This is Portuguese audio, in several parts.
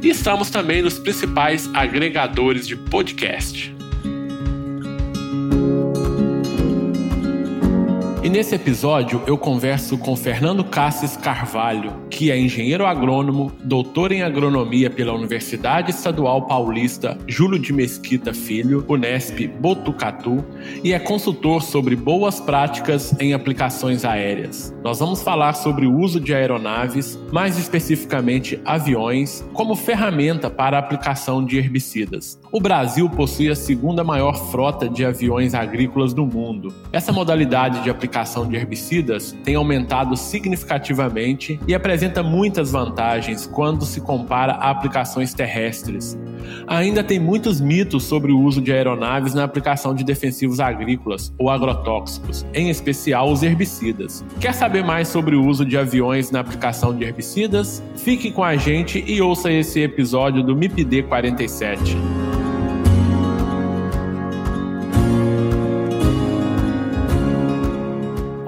E estamos também nos principais agregadores de podcast. E nesse episódio eu converso com Fernando Cassis Carvalho, que é engenheiro agrônomo, doutor em agronomia pela Universidade Estadual Paulista Júlio de Mesquita Filho, Unesp Botucatu, e é consultor sobre boas práticas em aplicações aéreas. Nós vamos falar sobre o uso de aeronaves, mais especificamente aviões, como ferramenta para a aplicação de herbicidas. O Brasil possui a segunda maior frota de aviões agrícolas do mundo. Essa modalidade de aplicação de herbicidas tem aumentado significativamente e apresenta muitas vantagens quando se compara a aplicações terrestres. Ainda tem muitos mitos sobre o uso de aeronaves na aplicação de defensivos agrícolas ou agrotóxicos, em especial os herbicidas. Quer saber mais sobre o uso de aviões na aplicação de herbicidas? Fique com a gente e ouça esse episódio do MIPD 47.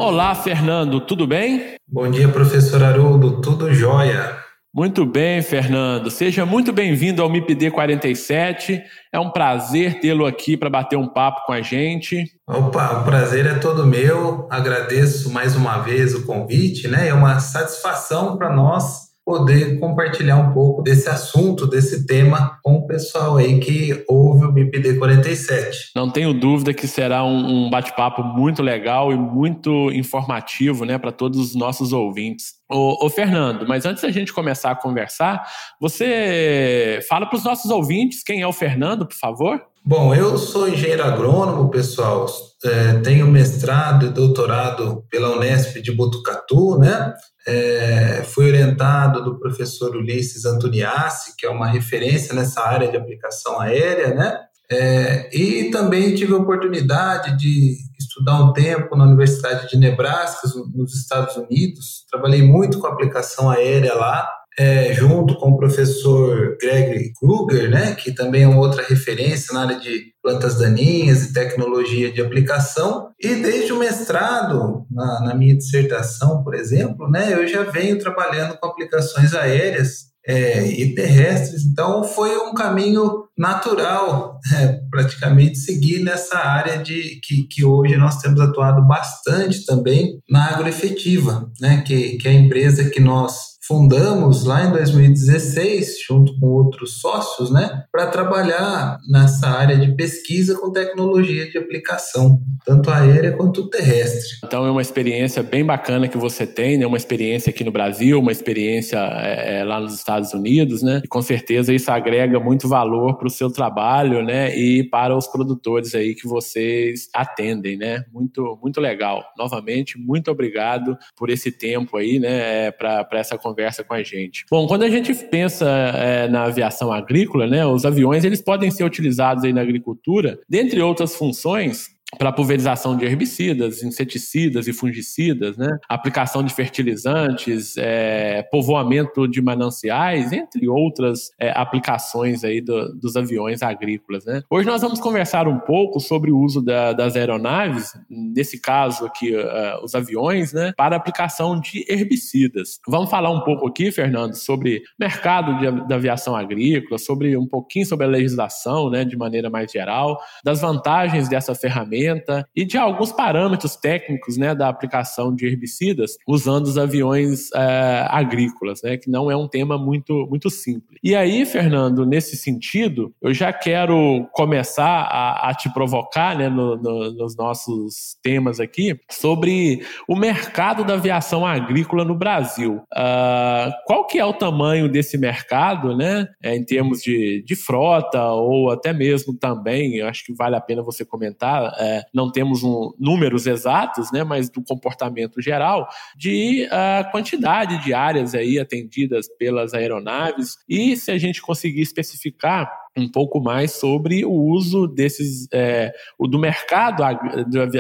Olá, Fernando, tudo bem? Bom dia, professor Haroldo, tudo jóia. Muito bem, Fernando. Seja muito bem-vindo ao MIPD 47. É um prazer tê-lo aqui para bater um papo com a gente. Opa, o prazer é todo meu. Agradeço mais uma vez o convite, né? É uma satisfação para nós poder compartilhar um pouco desse assunto, desse tema com o pessoal aí que ouve o MIPD 47. Não tenho dúvida que será um, um bate-papo muito legal e muito informativo né, para todos os nossos ouvintes. Ô, ô, Fernando, mas antes da gente começar a conversar, você fala para os nossos ouvintes quem é o Fernando, por favor? Bom, eu sou engenheiro agrônomo, pessoal. É, tenho mestrado e doutorado pela Unesp de Botucatu, né? É, fui orientado do professor Ulisses Antoniassi, que é uma referência nessa área de aplicação aérea, né? É, e também tive a oportunidade de estudar um tempo na Universidade de Nebraska, nos Estados Unidos. Trabalhei muito com aplicação aérea lá é, junto com o professor Gregory Kruger, né, que também é uma outra referência na área de plantas daninhas e tecnologia de aplicação. E desde o mestrado, na, na minha dissertação, por exemplo, né, eu já venho trabalhando com aplicações aéreas é, e terrestres. Então, foi um caminho natural, é, praticamente, seguir nessa área de que, que hoje nós temos atuado bastante também na agroefetiva, né, que, que é a empresa que nós fundamos lá em 2016, junto com outros sócios, né, para trabalhar nessa área de pesquisa com tecnologia de aplicação, tanto aérea quanto terrestre. Então é uma experiência bem bacana que você tem, né, uma experiência aqui no Brasil, uma experiência é, é lá nos Estados Unidos, né, e com certeza isso agrega muito valor para o seu trabalho, né, e para os produtores aí que vocês atendem, né, muito, muito legal. Novamente, muito obrigado por esse tempo aí, né, para essa conversa conversa com a gente. Bom, quando a gente pensa é, na aviação agrícola, né, os aviões eles podem ser utilizados aí na agricultura, dentre outras funções, para pulverização de herbicidas, inseticidas e fungicidas, né? aplicação de fertilizantes, é, povoamento de mananciais, entre outras é, aplicações aí do, dos aviões agrícolas. Né? Hoje nós vamos conversar um pouco sobre o uso da, das aeronaves, nesse caso aqui uh, os aviões, né? para aplicação de herbicidas. Vamos falar um pouco aqui, Fernando, sobre mercado de, da aviação agrícola, sobre um pouquinho sobre a legislação, né, de maneira mais geral, das vantagens dessa ferramenta ferramenta e de alguns parâmetros técnicos né, da aplicação de herbicidas usando os aviões é, agrícolas, né, que não é um tema muito, muito simples. E aí, Fernando, nesse sentido, eu já quero começar a, a te provocar né, no, no, nos nossos temas aqui sobre o mercado da aviação agrícola no Brasil. Uh, qual que é o tamanho desse mercado, né, é, em termos de, de frota ou até mesmo também, eu acho que vale a pena você comentar, é, não temos um, números exatos, né, mas do comportamento geral de uh, quantidade de áreas aí atendidas pelas aeronaves e se a gente conseguir especificar um pouco mais sobre o uso desses é, o do mercado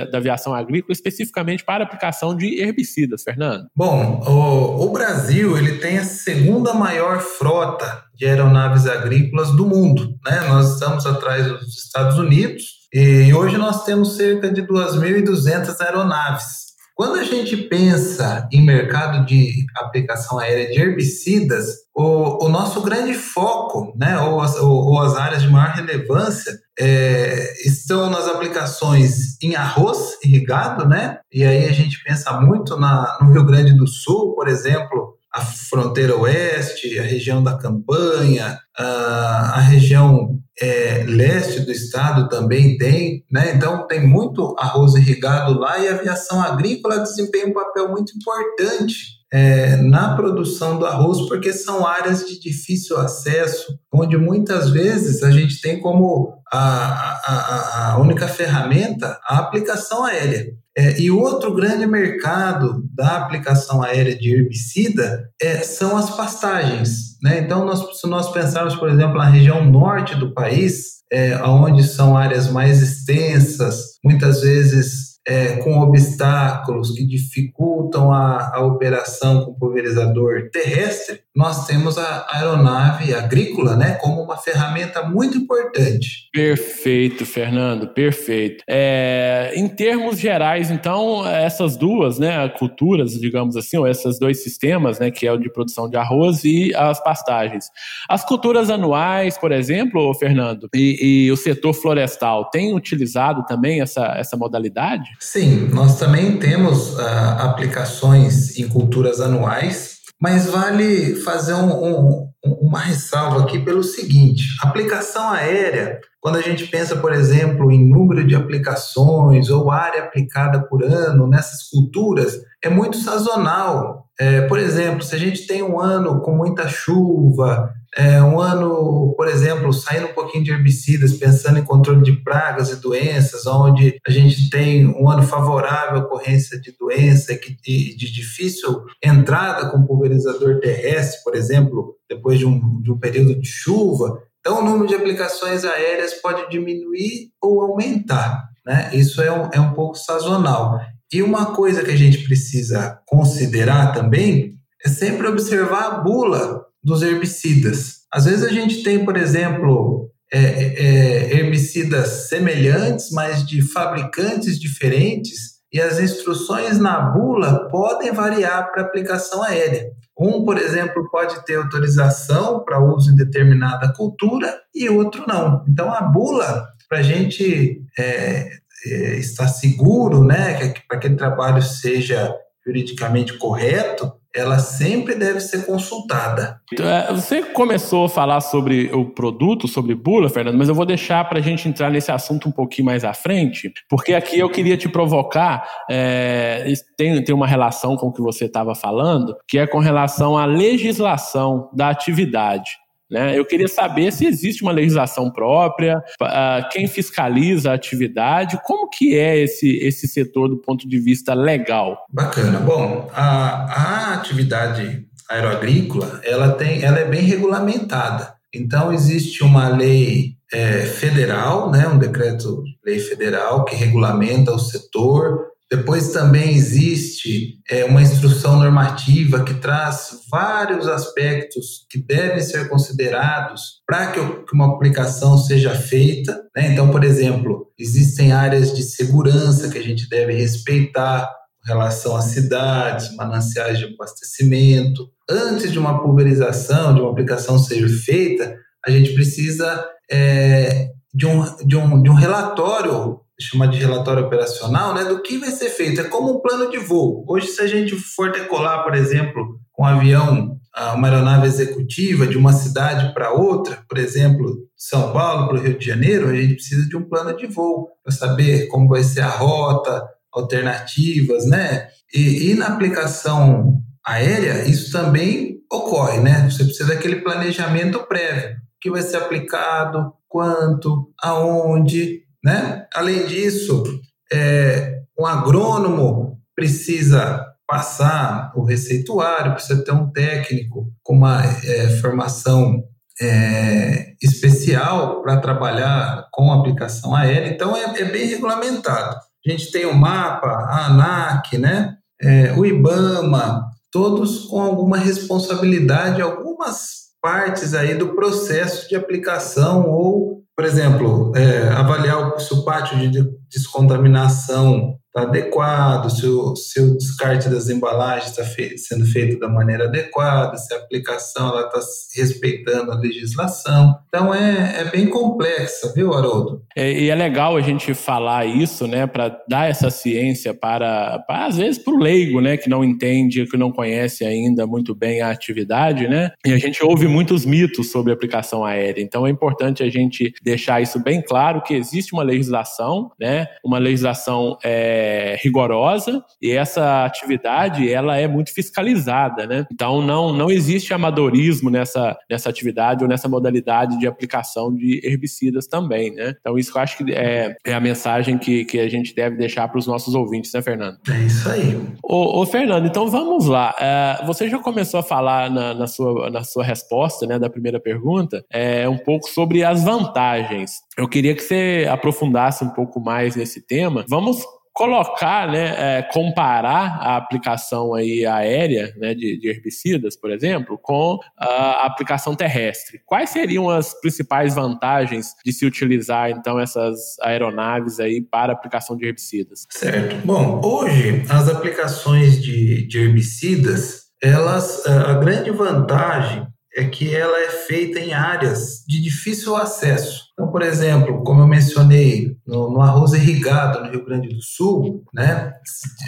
da aviação agrícola especificamente para aplicação de herbicidas, Fernando. Bom, o, o Brasil ele tem a segunda maior frota de aeronaves agrícolas do mundo, né? Nós estamos atrás dos Estados Unidos e hoje nós temos cerca de 2.200 aeronaves. Quando a gente pensa em mercado de aplicação aérea de herbicidas, o, o nosso grande foco, né, ou as, ou, ou as áreas de maior relevância, é, estão nas aplicações em arroz irrigado, né? E aí a gente pensa muito na, no Rio Grande do Sul, por exemplo, a fronteira oeste, a região da campanha, a, a região é, leste do estado também tem, né? Então tem muito arroz irrigado lá e a aviação agrícola desempenha um papel muito importante é, na produção do arroz, porque são áreas de difícil acesso, onde muitas vezes a gente tem como a, a, a única ferramenta a aplicação aérea. É, e outro grande mercado da aplicação aérea de herbicida é, são as pastagens. Né? Então, nós, se nós pensarmos, por exemplo, na região norte do país, é, onde são áreas mais extensas, muitas vezes é, com obstáculos que dificultam a, a operação com pulverizador terrestre, nós temos a aeronave agrícola né, como uma ferramenta muito importante. Perfeito, Fernando, perfeito. É, em termos gerais, então, essas duas né, culturas, digamos assim, ou esses dois sistemas, né, que é o de produção de arroz e as pastagens. As culturas anuais, por exemplo, Fernando, e, e o setor florestal, tem utilizado também essa, essa modalidade? Sim, nós também temos uh, aplicações em culturas anuais, mas vale fazer um, um, uma ressalva aqui pelo seguinte: aplicação aérea, quando a gente pensa, por exemplo, em número de aplicações ou área aplicada por ano nessas culturas, é muito sazonal. É, por exemplo, se a gente tem um ano com muita chuva, é, um ano, por exemplo, saindo um pouquinho de herbicidas, pensando em controle de pragas e doenças, onde a gente tem um ano favorável à ocorrência de doença e de difícil entrada com pulverizador terrestre, por exemplo, depois de um, de um período de chuva, então o número de aplicações aéreas pode diminuir ou aumentar. Né? Isso é um, é um pouco sazonal. E uma coisa que a gente precisa considerar também é sempre observar a bula dos herbicidas. Às vezes a gente tem, por exemplo, é, é, herbicidas semelhantes, mas de fabricantes diferentes, e as instruções na bula podem variar para aplicação aérea. Um, por exemplo, pode ter autorização para uso em determinada cultura e outro não. Então, a bula, para a gente é, é, estar seguro, né, para que o trabalho seja juridicamente correto, ela sempre deve ser consultada. É, você começou a falar sobre o produto, sobre bula, Fernando, mas eu vou deixar para a gente entrar nesse assunto um pouquinho mais à frente, porque aqui eu queria te provocar, é, tem, tem uma relação com o que você estava falando, que é com relação à legislação da atividade. Né? Eu queria saber se existe uma legislação própria, uh, quem fiscaliza a atividade, como que é esse, esse setor do ponto de vista legal? Bacana. Bom, a, a atividade aeroagrícola ela, tem, ela é bem regulamentada. Então, existe uma lei é, federal, né, um decreto-lei federal que regulamenta o setor, depois também existe é, uma instrução normativa que traz vários aspectos que devem ser considerados para que, uma aplicação seja feita. Né? Então, por exemplo, existem áreas de segurança que a gente deve respeitar com relação às cidades, mananciais de abastecimento. Antes de uma pulverização, de uma aplicação ser feita, a gente precisa é, de, um, de, um, de um relatório chama de relatório operacional, né, do que vai ser feito. É como um plano de voo. Hoje, se a gente for decolar, por exemplo, com um avião, ah, uma aeronave executiva de uma cidade para outra, por exemplo, São Paulo para o Rio de Janeiro, a gente precisa de um plano de voo para saber como vai ser a rota, alternativas, né? E, e na aplicação aérea, isso também ocorre, né? Você precisa daquele planejamento prévio, que vai ser aplicado, quanto, aonde, né? Além disso, é, um agrônomo precisa passar o receituário, precisa ter um técnico com uma é, formação é, especial para trabalhar com aplicação aérea, então é, é, bem regulamentado. A gente tem o mapa, a ANAC, né? É, o IBAMA, todos com alguma responsabilidade, algumas partes aí do processo de aplicação ou, por exemplo, é, avaliar o pátio de descontaminação está adequado, se o, se o descarte das embalagens está fe sendo feito da maneira adequada, se a aplicação está respeitando a legislação. Então é, é bem complexa, viu, Haroldo? É, e é legal a gente falar isso, né, para dar essa ciência para, para às vezes, para o leigo, né, que não entende, que não conhece ainda muito bem a atividade, né, e a gente ouve muitos mitos sobre aplicação aérea. Então é importante a gente deixar isso bem claro que existe uma legislação, né, uma legislação é, rigorosa e essa atividade ela é muito fiscalizada, né? Então não, não existe amadorismo nessa, nessa atividade ou nessa modalidade de aplicação de herbicidas também, né? Então isso eu acho que é, é a mensagem que, que a gente deve deixar para os nossos ouvintes, né, Fernando? É isso aí. Ô, ô Fernando, então vamos lá. É, você já começou a falar na, na, sua, na sua resposta, né, da primeira pergunta, é, um pouco sobre as vantagens. Eu queria que você aprofundasse um pouco mais nesse tema. Vamos colocar, né, é, comparar a aplicação aí aérea né, de, de, herbicidas, por exemplo, com a aplicação terrestre. Quais seriam as principais vantagens de se utilizar então essas aeronaves aí para aplicação de herbicidas? Certo. Bom, hoje as aplicações de, de herbicidas, elas, a grande vantagem é que ela é feita em áreas de difícil acesso. Então, por exemplo, como eu mencionei, no, no arroz irrigado no Rio Grande do Sul, né,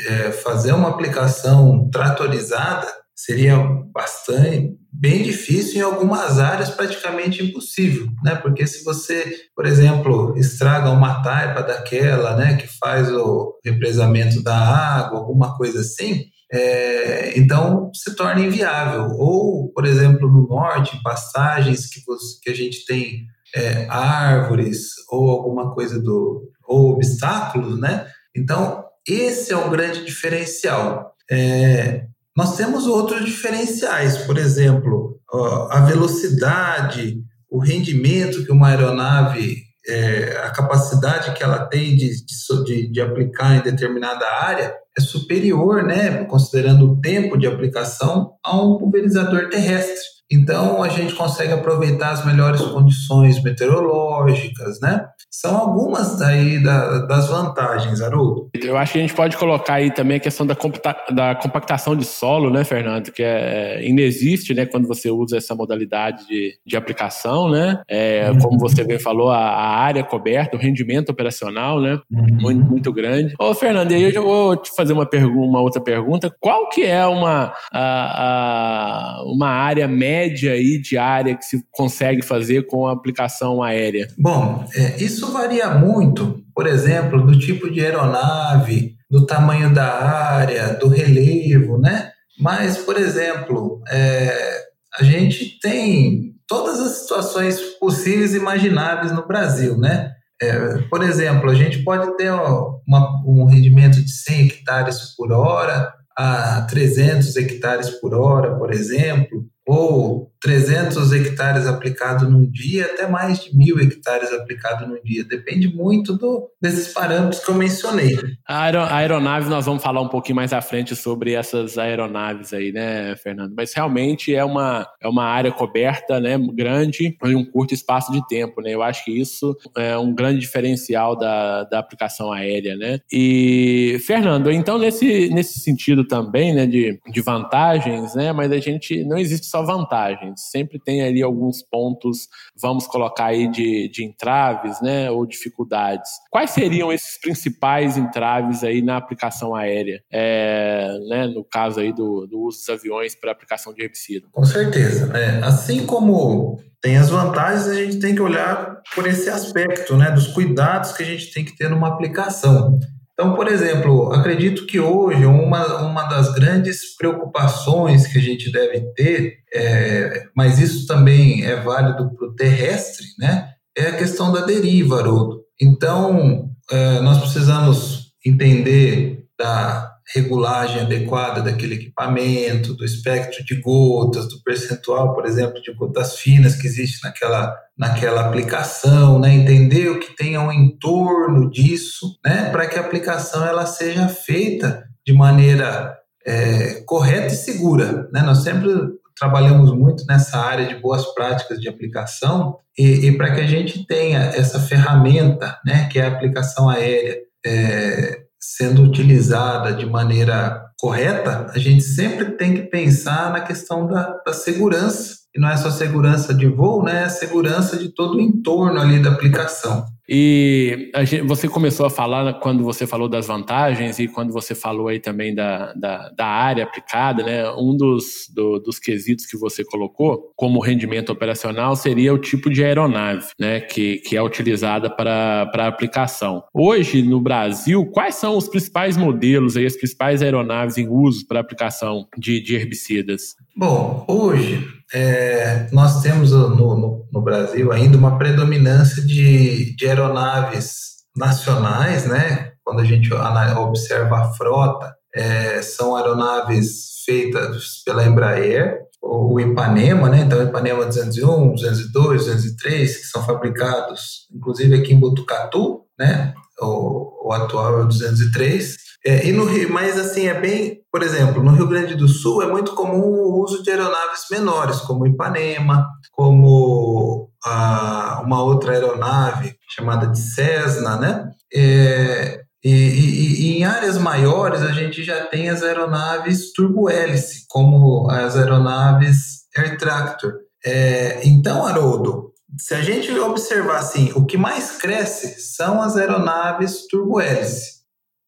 é, fazer uma aplicação tratorizada seria bastante bem difícil em algumas áreas praticamente impossível, né? Porque se você, por exemplo, estraga uma taipa daquela, né, que faz o represamento da água, alguma coisa assim, é, então se torna inviável. Ou, por exemplo, no norte, passagens que, você, que a gente tem é, árvores ou alguma coisa do ou obstáculos, né? Então esse é um grande diferencial. É, nós temos outros diferenciais, por exemplo, a velocidade, o rendimento que uma aeronave, é, a capacidade que ela tem de, de, de aplicar em determinada área é superior, né, considerando o tempo de aplicação, a um pulverizador terrestre. Então, a gente consegue aproveitar as melhores condições meteorológicas, né? São algumas daí da, das vantagens, Haroldo. Eu acho que a gente pode colocar aí também a questão da, da compactação de solo, né, Fernando? Que é, inexiste, né, quando você usa essa modalidade de, de aplicação, né? É, uhum. Como você bem falou, a, a, área coberta, o rendimento operacional, né? Uhum. Muito, muito grande. Ô, Fernando, e aí eu já vou te fazer uma, uma outra pergunta. Qual que é uma, a, a, uma área média média aí diária que se consegue fazer com a aplicação aérea? Bom, é, isso varia muito, por exemplo, do tipo de aeronave, do tamanho da área, do relevo, né? Mas, por exemplo, é, a gente tem todas as situações possíveis e imagináveis no Brasil, né? É, por exemplo, a gente pode ter uma, um rendimento de 100 hectares por hora a 300 hectares por hora, por exemplo, ou 300 hectares aplicados num dia, até mais de mil hectares aplicados num dia. Depende muito do, desses parâmetros que eu mencionei. A, aeronave, nós vamos falar um pouquinho mais à frente sobre essas aeronaves aí, né, Fernando? Mas realmente é uma, é uma área coberta, né, grande, em um curto espaço de tempo, né? Eu acho que isso é um grande diferencial da, da aplicação aérea, né? E, Fernando, então nesse, nesse sentido também, né, de, de vantagens, né, mas a gente, não existe só vantagens. Sempre tem ali alguns pontos, vamos colocar aí de, de entraves, né, ou dificuldades. Quais seriam esses principais entraves aí na aplicação aérea, é, né, no caso aí do, do uso dos aviões para aplicação de herbicida? Com certeza. É, assim como tem as vantagens, a gente tem que olhar por esse aspecto, né, dos cuidados que a gente tem que ter numa aplicação. Então, por exemplo, acredito que hoje uma, uma das grandes preocupações que a gente deve ter, é, mas isso também é válido para o terrestre, né, é a questão da deriva, Haroldo. Então, é, nós precisamos entender da regulagem adequada daquele equipamento, do espectro de gotas, do percentual, por exemplo, de gotas finas que existe naquela, naquela aplicação, né? entender o que tem ao entorno disso, né? para que a aplicação ela seja feita de maneira é, correta e segura. Né? Nós sempre trabalhamos muito nessa área de boas práticas de aplicação e, e para que a gente tenha essa ferramenta, né, que é a aplicação aérea, é, sendo utilizada de maneira correta, a gente sempre tem que pensar na questão da, da segurança. E não é só segurança de voo, né? É segurança de todo o entorno ali da aplicação. E gente, você começou a falar quando você falou das vantagens e quando você falou aí também da, da, da área aplicada, né? Um dos, do, dos quesitos que você colocou como rendimento operacional seria o tipo de aeronave, né? Que, que é utilizada para, para aplicação. Hoje, no Brasil, quais são os principais modelos aí, as principais aeronaves em uso para aplicação de, de herbicidas? Bom, hoje é, nós temos no, no, no, Brasil ainda uma predominância de, de aeronaves nacionais, né? Quando a gente observa a frota, é, são aeronaves feitas pela Embraer, o Ipanema, né? Então, Ipanema 201, 202, 203, que são fabricados, inclusive aqui em Botucatu, né? O, o atual é o 203. É, e no Rio, mas assim, é bem, por exemplo, no Rio Grande do Sul é muito comum o uso de aeronaves menores, como Ipanema, como a, uma outra aeronave chamada de Cessna, né? É, e, e, e, em áreas maiores a gente já tem as aeronaves turbo-hélice, como as aeronaves Air Tractor. É, então, Haroldo, se a gente observar assim, o que mais cresce são as aeronaves turbo-hélice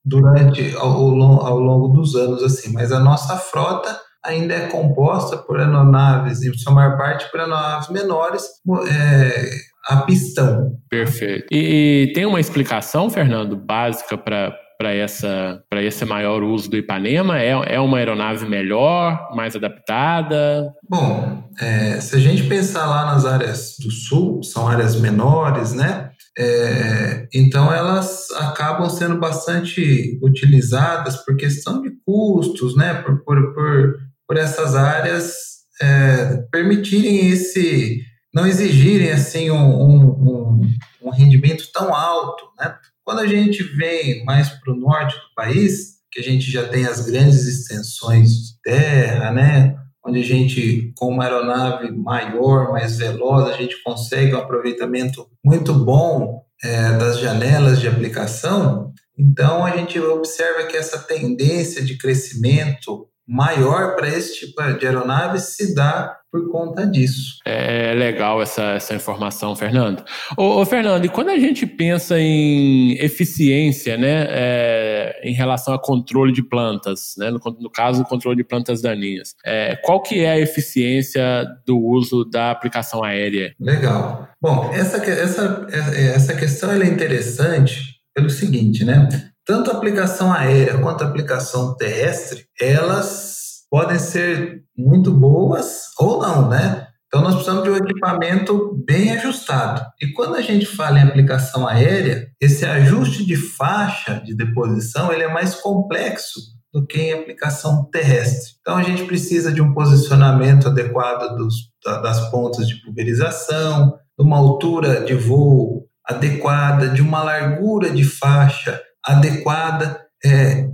durante ao, ao longo dos anos assim, mas a nossa frota ainda é composta por aeronaves, em sua maior parte por aeronaves menores, é, a pistão. Perfeito. E, e tem uma explicação, Fernando, básica para para essa para esse maior uso do Ipanema? É, é uma aeronave melhor, mais adaptada? Bom, é, se a gente pensar lá nas áreas do sul, são áreas menores, né? É, então elas acabam sendo bastante utilizadas por questão de custos, né? Por, por, por, por essas áreas é, permitirem esse, não exigirem assim um, um, um, rendimento tão alto, né? Quando a gente vem mais para o norte do país, que a gente já tem as grandes extensões de terra, né? Onde a gente, com uma aeronave maior, mais veloz, a gente consegue um aproveitamento muito bom é, das janelas de aplicação. Então, a gente observa que essa tendência de crescimento maior para esse tipo de aeronave se dá por conta disso. É legal essa, essa informação, Fernando. Ô, ô Fernando, e quando a gente pensa em eficiência, né, é, em relação a controle de plantas, né, no, no caso, o controle de plantas daninhas, é, qual que é a eficiência do uso da aplicação aérea? Legal. Bom, essa, essa, essa questão é interessante pelo seguinte, né? Tanto a aplicação aérea quanto a aplicação terrestre, elas podem ser muito boas ou não, né? Então nós precisamos de um equipamento bem ajustado. E quando a gente fala em aplicação aérea, esse ajuste de faixa de deposição ele é mais complexo do que em aplicação terrestre. Então a gente precisa de um posicionamento adequado dos, das pontas de pulverização, de uma altura de voo adequada, de uma largura de faixa adequada. É,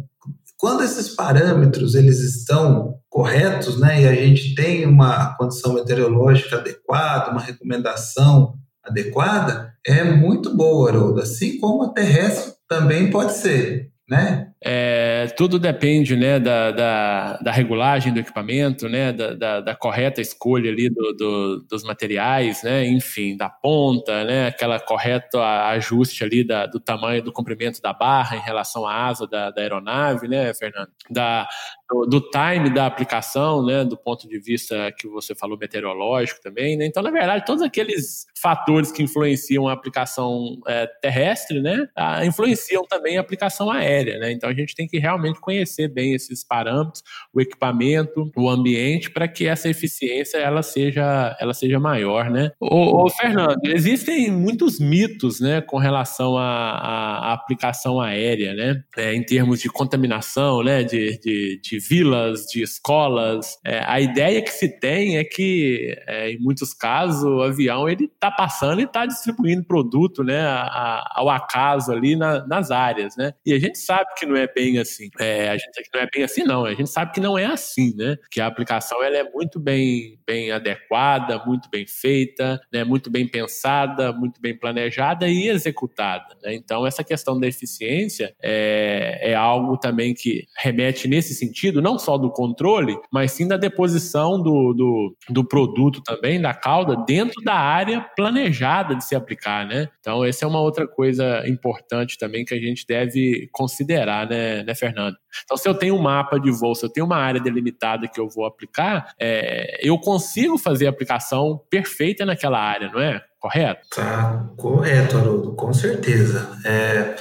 quando esses parâmetros eles estão corretos, né, e a gente tem uma condição meteorológica adequada, uma recomendação adequada, é muito boa, Haroldo. Assim como a terrestre também pode ser, né? É, tudo depende né, da, da, da, regulagem do equipamento, né, da, da, da correta escolha ali do, do, dos materiais, né, enfim, da ponta, né, aquela correta ajuste ali da, do tamanho do comprimento da barra em relação à asa da, da aeronave, né, Fernando? Da, do, do, time da aplicação, né, do ponto de vista que você falou meteorológico também, né? Então, na verdade, todos aqueles fatores que influenciam a aplicação é, terrestre, né, a, influenciam também a aplicação aérea, né? Então, a gente tem que realmente conhecer bem esses parâmetros, o equipamento, o ambiente, para que essa eficiência ela seja, ela seja maior, né? Ô, ô Fernando, existem muitos mitos, né, com relação à, aplicação aérea, né, é, em termos de contaminação, né, de, de, de vilas, de escolas. É, a ideia que se tem é que, é, em muitos casos, o avião ele está passando e está distribuindo produto, né, a, a, ao acaso ali na, nas áreas, né? E a gente sabe que não é bem assim. É, a gente não é bem assim, não. A gente sabe que não é assim, né? Que a aplicação ela é muito bem, bem adequada, muito bem feita, né, muito bem pensada, muito bem planejada e executada. Né? Então, essa questão da eficiência é, é algo também que remete nesse sentido sentido não só do controle, mas sim da deposição do, do, do produto também, da cauda, dentro da área planejada de se aplicar, né? Então, essa é uma outra coisa importante também que a gente deve considerar, né, né Fernando? Então, se eu tenho um mapa de voo, se eu tenho uma área delimitada que eu vou aplicar, é, eu consigo fazer a aplicação perfeita naquela área, não é? Correto? Tá correto, Haroldo, com certeza. É,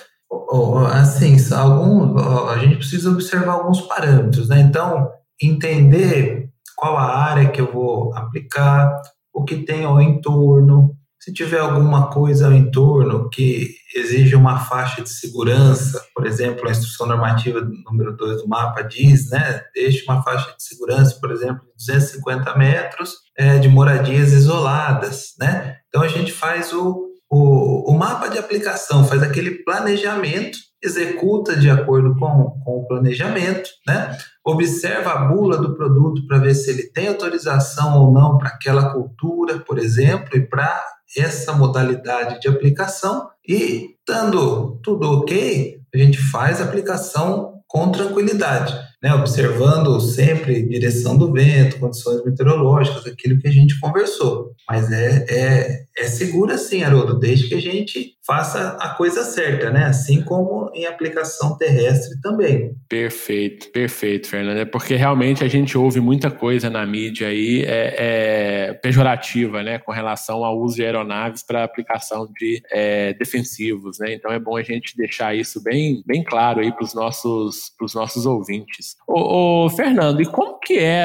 assim, algum, a gente precisa observar alguns parâmetros, né? Então, entender qual a área que eu vou aplicar, o que tem ao entorno, se tiver alguma coisa ao entorno que exige uma faixa de segurança, por exemplo, a instrução normativa número 2 do mapa diz, né, deixe uma faixa de segurança, por exemplo, de 250 metros é, de moradias isoladas, né? Então a gente faz o o, o mapa de aplicação faz aquele planejamento, executa de acordo com, com o planejamento, né? observa a bula do produto para ver se ele tem autorização ou não para aquela cultura, por exemplo, e para essa modalidade de aplicação. E, estando tudo ok, a gente faz a aplicação com tranquilidade, né? observando sempre direção do vento, condições meteorológicas, aquilo que a gente conversou. Mas é, é, é seguro assim, Haroldo, desde que a gente faça a coisa certa, né? Assim como em aplicação terrestre também. Perfeito, perfeito, Fernando. É porque realmente a gente ouve muita coisa na mídia aí é, é pejorativa, né, com relação ao uso de aeronaves para aplicação de é, defensivos, né? Então é bom a gente deixar isso bem, bem claro aí para os nossos, nossos ouvintes. Ô, ô, Fernando, e como que é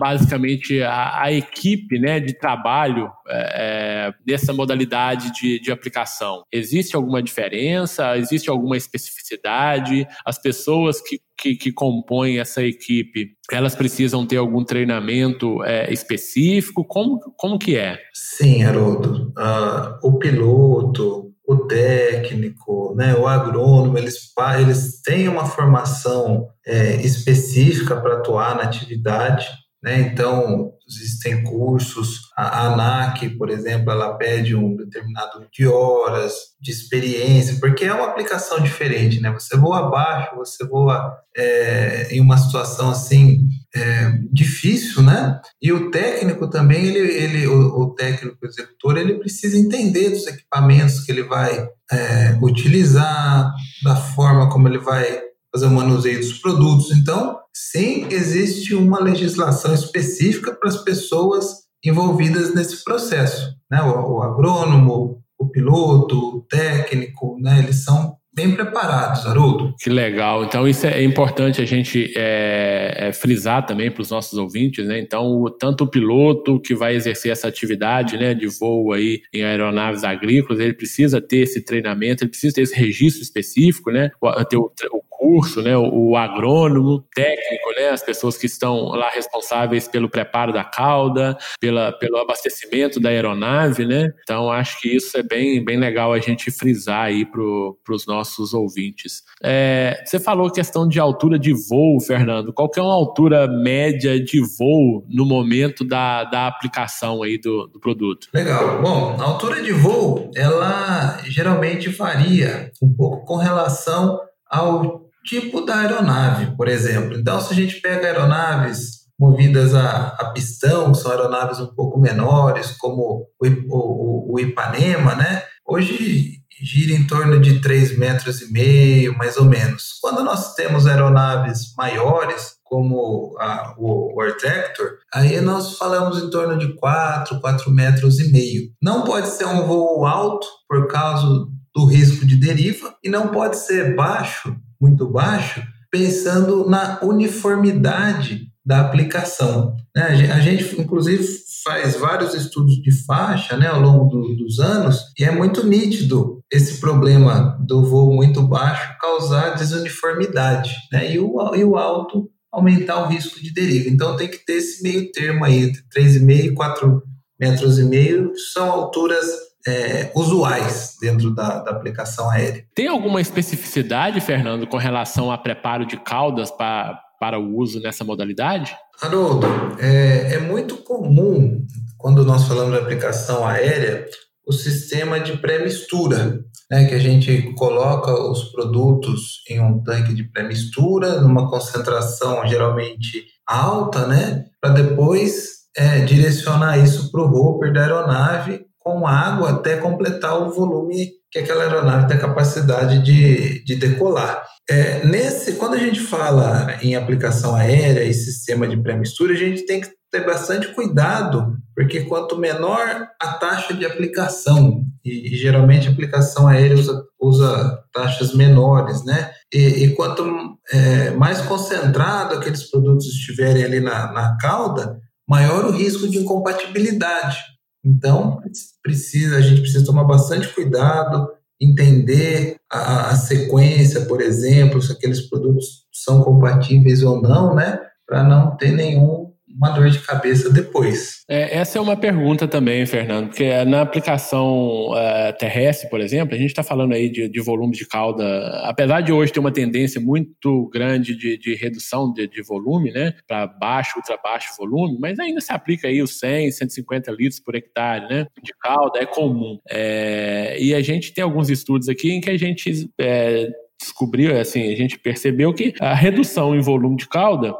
basicamente a, a, equipe, né, de trabalho é, é, dessa modalidade de, de aplicação? Existe alguma diferença? Existe alguma especificidade? As pessoas que, que, que compõem essa equipe, elas precisam ter algum treinamento é, específico? Como, como que é? Sim, Haroldo. Uh, o piloto, o técnico, né, o agrônomo, eles, eles têm uma formação é, específica para atuar na atividade. Né? Então, existem cursos, a ANAC, por exemplo, ela pede um determinado de horas de experiência, porque é uma aplicação diferente, né? Você voa abaixo, você voa é, em uma situação assim é, difícil, né? E o técnico também, ele, ele o, o técnico executor, ele precisa entender dos equipamentos que ele vai é, utilizar, da forma como ele vai fazer o manuseio dos produtos. Então, sim, existe uma legislação específica para as pessoas envolvidas nesse processo. Né? O, o agrônomo, o piloto, o técnico, né? eles são bem preparados, Haroldo. Que legal. Então, isso é importante a gente é, é, frisar também para os nossos ouvintes, né? Então, o, tanto o piloto que vai exercer essa atividade né, de voo aí em aeronaves agrícolas, ele precisa ter esse treinamento, ele precisa ter esse registro específico, né? Ter o, o curso, né, o, agrônomo, técnico, né, as pessoas que estão lá responsáveis pelo preparo da cauda, pela, pelo abastecimento da aeronave, né? Então acho que isso é bem, bem legal a gente frisar aí para os nossos ouvintes. É, você falou questão de altura de voo, Fernando. Qual que é uma altura média de voo no momento da, da aplicação aí do, do produto? Legal. Bom, a altura de voo, ela geralmente varia um pouco com relação ao tipo da aeronave, por exemplo. Então, se a gente pega aeronaves movidas a, a pistão, que são aeronaves um pouco menores, como o, o, o Ipanema, né? Hoje gira em torno de 3 metros e meio, mais ou menos. Quando nós temos aeronaves maiores, como a, o, o Tractor, aí nós falamos em torno de 4, 4 metros e meio. Não pode ser um voo alto por causa do risco de deriva e não pode ser baixo, muito baixo, pensando na uniformidade da aplicação. Né? A gente, inclusive, faz vários estudos de faixa né, ao longo do, dos anos e é muito nítido esse problema do voo muito baixo causar desuniformidade né, e, o, e o alto aumentar o risco de deriva. Então tem que ter esse meio termo aí, entre 3,5 e 4 metros e meio, são alturas é, usuais dentro da, da, aplicação aérea. Tem alguma especificidade, Fernando, com relação a preparo de caudas para, para o uso nessa modalidade? Haroldo, é, é muito comum, quando nós falamos de aplicação aérea, o sistema de pré-mistura, né, que a gente coloca os produtos em um tanque de pré-mistura, numa concentração geralmente alta, né, para depois é, direcionar isso para o hopper da aeronave com água até completar o volume que aquela aeronave tem capacidade de, de decolar. É, nesse, quando a gente fala em aplicação aérea e sistema de pré-mistura, a gente tem que ter bastante cuidado, porque quanto menor a taxa de aplicação, e, e geralmente a aplicação aérea usa, usa taxas menores, né? E, e quanto é, mais concentrado aqueles produtos estiverem ali na, na cauda, maior o risco de incompatibilidade. Então, precisa, a gente precisa tomar bastante cuidado, entender a, a sequência, por exemplo, se aqueles produtos são compatíveis ou não, né? Para não ter nenhum uma dor de cabeça depois. É, essa é uma pergunta também, Fernando, porque na aplicação uh, terrestre, por exemplo, a gente está falando aí de, de volume de cauda, apesar de hoje ter uma tendência muito grande de, de redução de, de, volume, né, para baixo, ultra baixo volume, mas ainda se aplica aí os 100, 150 litros por hectare, né, de cauda, é comum. É, e a gente tem alguns estudos aqui em que a gente é, descobriu, assim, a gente percebeu que a redução em volume de cauda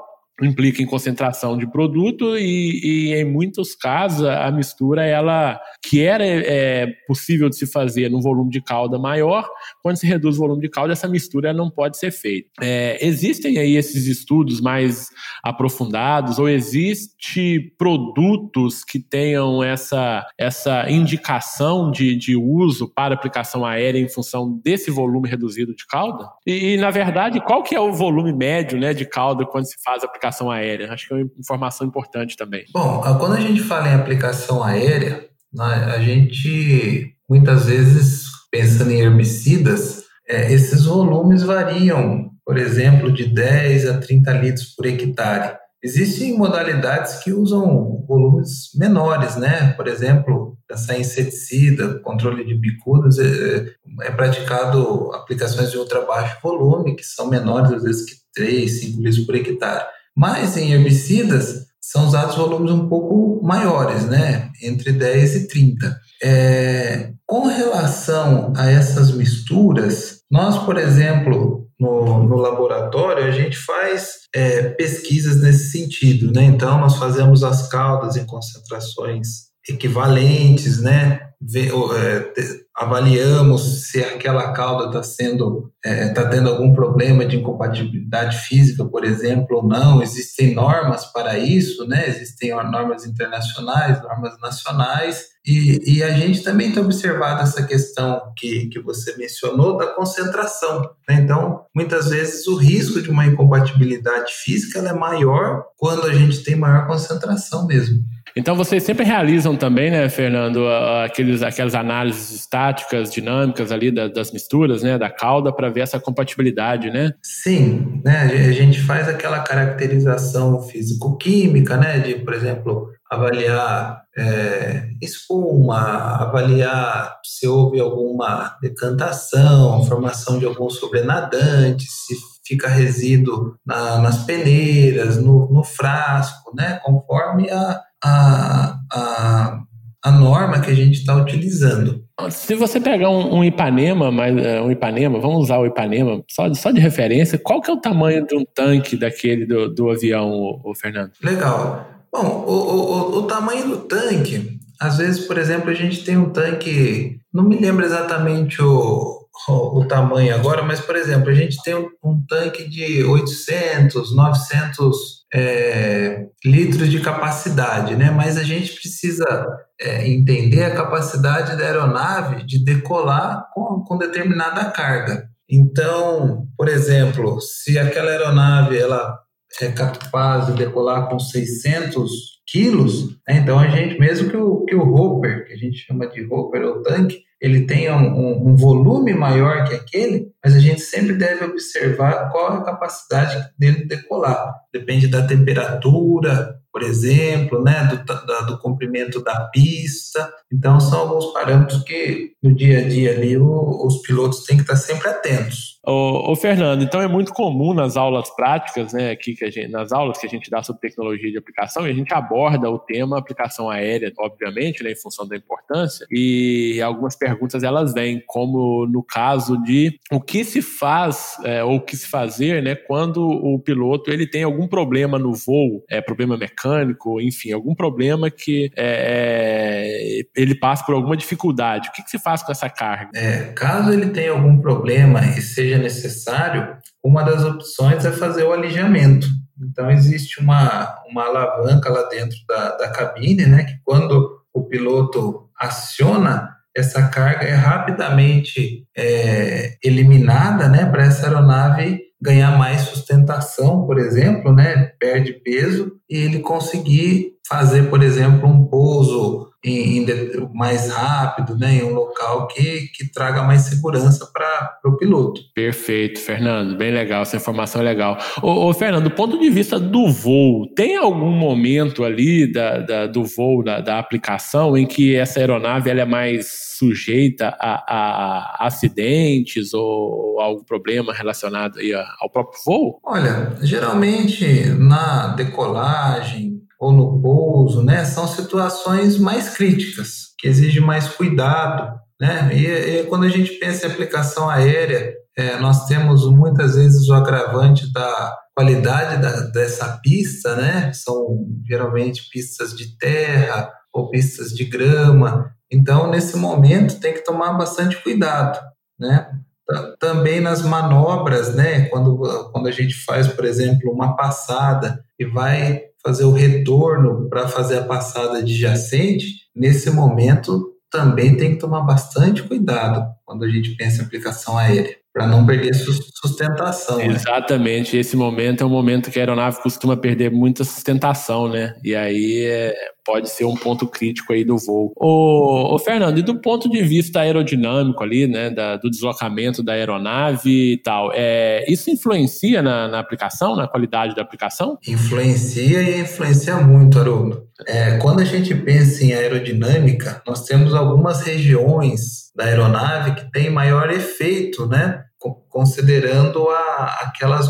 implica em concentração de produto e, e, em muitos casos a mistura ela que era é, possível de se fazer num volume de calda maior quando se reduz o volume de calda essa mistura não pode ser feita. É, existem aí esses estudos mais aprofundados ou existe produtos que tenham essa essa indicação de, de uso para aplicação aérea em função desse volume reduzido de calda? E, e na verdade qual que é o volume médio né de calda quando se faz aplicação aplicação aérea? Acho que é uma informação importante também. Bom, quando a gente fala em aplicação aérea, né, a gente muitas vezes pensando em herbicidas, é, esses volumes variam, por exemplo, de 10 a 30 litros por hectare. Existem modalidades que usam volumes menores, né? Por exemplo, essa inseticida, controle de bicudas, é, é praticado aplicações de ultra baixo volume, que são menores às vezes que 3, 5 litros por hectare. Mas em herbicidas são usados volumes um pouco maiores, né? Entre 10 e 30. É, com relação a essas misturas, nós, por exemplo, no, no laboratório, a gente faz é, pesquisas nesse sentido, né? Então, nós fazemos as caudas em concentrações equivalentes, né? Avaliamos se aquela cauda está sendo está é, tá tendo algum problema de incompatibilidade física, por exemplo, ou não. Existem normas para isso, né? Existem normas internacionais, normas nacionais, e, e a gente também tem observado essa questão que, que você mencionou da concentração. Né? Então, muitas vezes o risco de uma incompatibilidade física é maior quando a gente tem maior concentração mesmo. Então vocês sempre realizam também, né, Fernando, aqueles, aquelas análises estáticas, dinâmicas ali das, das misturas, né, da cauda, para ver essa compatibilidade, né? Sim, né, a gente faz aquela caracterização físico-química, né, de, por exemplo, avaliar é, espuma, avaliar se houve alguma decantação, formação de algum sobrenadante, se fica resíduo na, nas peneiras, no, no frasco, né, conforme a a, a, a norma que a gente está utilizando. Se você pegar um, um Ipanema, mas uh, um Ipanema, vamos usar o Ipanema só, só de referência, qual que é o tamanho de um tanque daquele do, do avião, o, o Fernando? Legal. Bom, o, o, o tamanho do tanque, às vezes, por exemplo, a gente tem um tanque, não me lembro exatamente o, o, tamanho agora, mas, por exemplo, a gente tem um, um tanque de 800, 900 é, litros de capacidade, né? Mas a gente precisa é, entender a capacidade da aeronave de decolar com, com determinada carga. Então, por exemplo, se aquela aeronave ela é capaz de decolar com 600 quilos, né? então a gente, mesmo que o, que o hopper, que a gente chama de hopper ou tanque, ele tenha um, um, um, volume maior que aquele, mas a gente sempre deve observar qual é a capacidade dele de decolar. Depende da temperatura, por exemplo, né, do, da, do comprimento da pista. Então, são alguns parâmetros que no dia a dia ali o, os pilotos têm que estar sempre atentos. Ô, Fernando, então é muito comum nas aulas práticas, né, aqui que gente, nas aulas que a gente dá sobre tecnologia de aplicação, e a gente aborda o tema aplicação aérea, obviamente, né, em função da importância, e algumas perguntas elas vêm, como no caso de o que se faz é, ou o que se fazer, né, quando o piloto ele tem algum problema no voo, é, problema mecânico, enfim, algum problema que é, é ele passa por alguma dificuldade. O que, que se faz com essa carga? É, caso ele tenha algum problema e seja necessário, uma das opções é fazer o alijamento. Então, existe uma, uma alavanca lá dentro da, da cabine, né, que quando o piloto aciona, essa carga é rapidamente é, eliminada, né, para essa aeronave ganhar mais sustentação, por exemplo, né, perde peso ele conseguir fazer, por exemplo, um pouso em, em, mais rápido, né, em um local que, que traga mais segurança para o piloto. Perfeito, Fernando, bem legal, essa informação é legal. Ô, ô, Fernando, do ponto de vista do voo, tem algum momento ali da, da do voo, da, da, aplicação, em que essa aeronave ela é mais sujeita a, a acidentes ou algum problema relacionado aí ao próprio voo? Olha, geralmente na ou no pouso, né, são situações mais críticas, que exigem mais cuidado, né? E, e quando a gente pensa em aplicação aérea, é, nós temos muitas vezes o agravante da qualidade da, dessa pista, né? São geralmente pistas de terra ou pistas de grama. Então, nesse momento, tem que tomar bastante cuidado, né? Também nas manobras, né? Quando, quando a gente faz, por exemplo, uma passada e vai fazer o retorno para fazer a passada adjacente, nesse momento também tem que tomar bastante cuidado quando a gente pensa em aplicação aérea para não perder sustentação. Né? Exatamente, esse momento é um momento que a aeronave costuma perder muita sustentação, né? E aí é, pode ser um ponto crítico aí do voo. Ô, ô, Fernando, e do ponto de vista aerodinâmico ali, né, da, do deslocamento da aeronave e tal, é, isso influencia na, na aplicação, na qualidade da aplicação? Influencia e influencia muito, Haroldo. É, quando a gente pensa em aerodinâmica, nós temos algumas regiões da aeronave que tem maior efeito, né? Considerando a, aquelas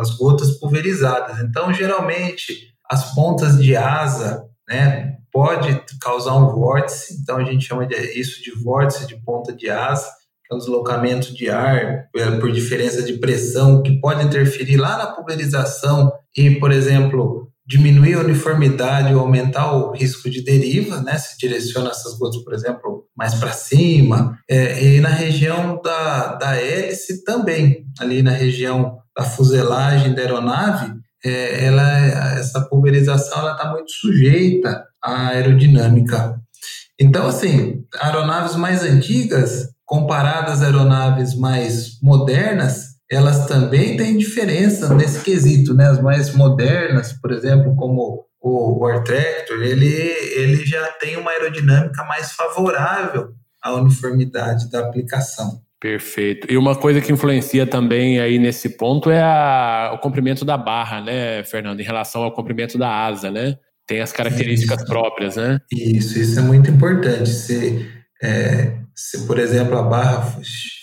as gotas pulverizadas. Então, geralmente, as pontas de asa, né? Pode causar um vórtice, então a gente chama de, isso de vórtice de ponta de asa, que é um deslocamento de ar por diferença de pressão, que pode interferir lá na pulverização e, por exemplo, diminuir a uniformidade ou aumentar o risco de deriva, né? Se direciona essas gotas, por exemplo, mais para cima. É, e na região da, da hélice também, ali na região da fuselagem da aeronave, é, ela, essa pulverização está muito sujeita à aerodinâmica. Então, assim, aeronaves mais antigas, comparadas a aeronaves mais modernas, elas também têm diferença nesse quesito, né? As mais modernas, por exemplo, como o War Tractor, ele, ele já tem uma aerodinâmica mais favorável à uniformidade da aplicação. Perfeito. E uma coisa que influencia também aí nesse ponto é a, o comprimento da barra, né, Fernando, em relação ao comprimento da asa, né? Tem as características isso. próprias, né? Isso, isso é muito importante. Se, é, se, por exemplo, a barra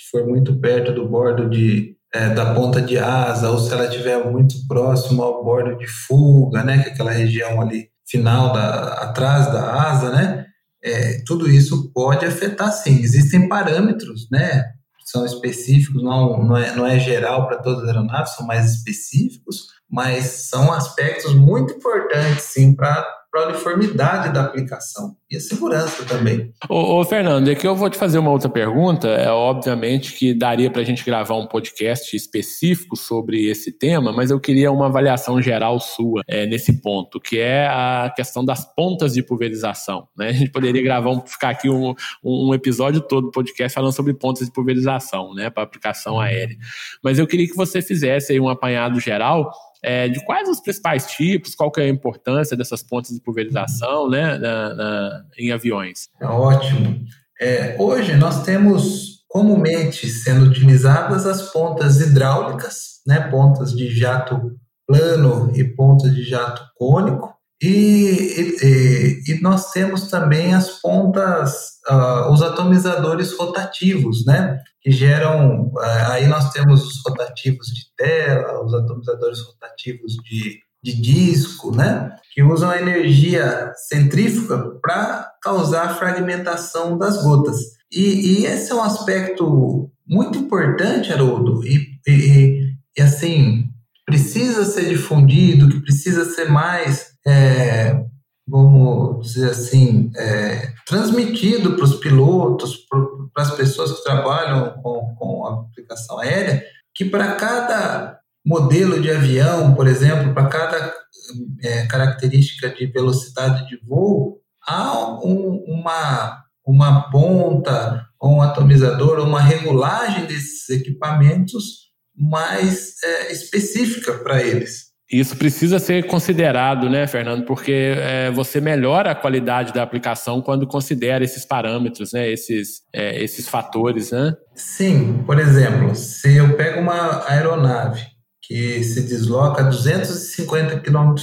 for muito perto do bordo de, é, da ponta de asa, ou se ela estiver muito próximo ao bordo de fuga, né, que é aquela região ali final da, atrás da asa, né, é, tudo isso pode afetar sim. Existem parâmetros, né? São específicos, não, não, é, não é geral para todas as aeronaves, são mais específicos, mas são aspectos muito importantes, sim, para para a uniformidade da aplicação e a segurança também. Ô, ô, Fernando, aqui eu vou te fazer uma outra pergunta. É obviamente que daria para a gente gravar um podcast específico sobre esse tema, mas eu queria uma avaliação geral sua é, nesse ponto, que é a questão das pontas de pulverização. Né? A gente poderia gravar, um, ficar aqui um, um episódio todo do podcast falando sobre pontas de pulverização, né, para aplicação aérea. Mas eu queria que você fizesse aí um apanhado geral é, de quais os principais tipos, qual que é a importância dessas pontes de pulverização né, na, na, em aviões. É ótimo. É, hoje nós temos comumente sendo utilizadas as pontas hidráulicas, né, pontas de jato plano e pontas de jato cônico, e, e, e, nós temos também as pontas, uh, os atomizadores rotativos, né? Que geram. Uh, aí nós temos os rotativos de tela, os atomizadores rotativos de, de disco, né? Que usam a energia centrífuga para causar fragmentação das gotas. E, e, esse é um aspecto muito importante, Haroldo, e, e, e assim, precisa ser difundido, que precisa ser mais é, vamos dizer assim, é, transmitido para os pilotos, para as pessoas que trabalham com, com a aplicação aérea, que para cada modelo de avião, por exemplo, para cada é, característica de velocidade de voo, há um, uma, uma ponta, um atomizador, uma regulagem desses equipamentos mais é, específica para eles. Isso precisa ser considerado, né, Fernando? Porque é, você melhora a qualidade da aplicação quando considera esses parâmetros, né, esses, é, esses fatores, né? Sim, por exemplo, se eu pego uma aeronave que se desloca a 250 km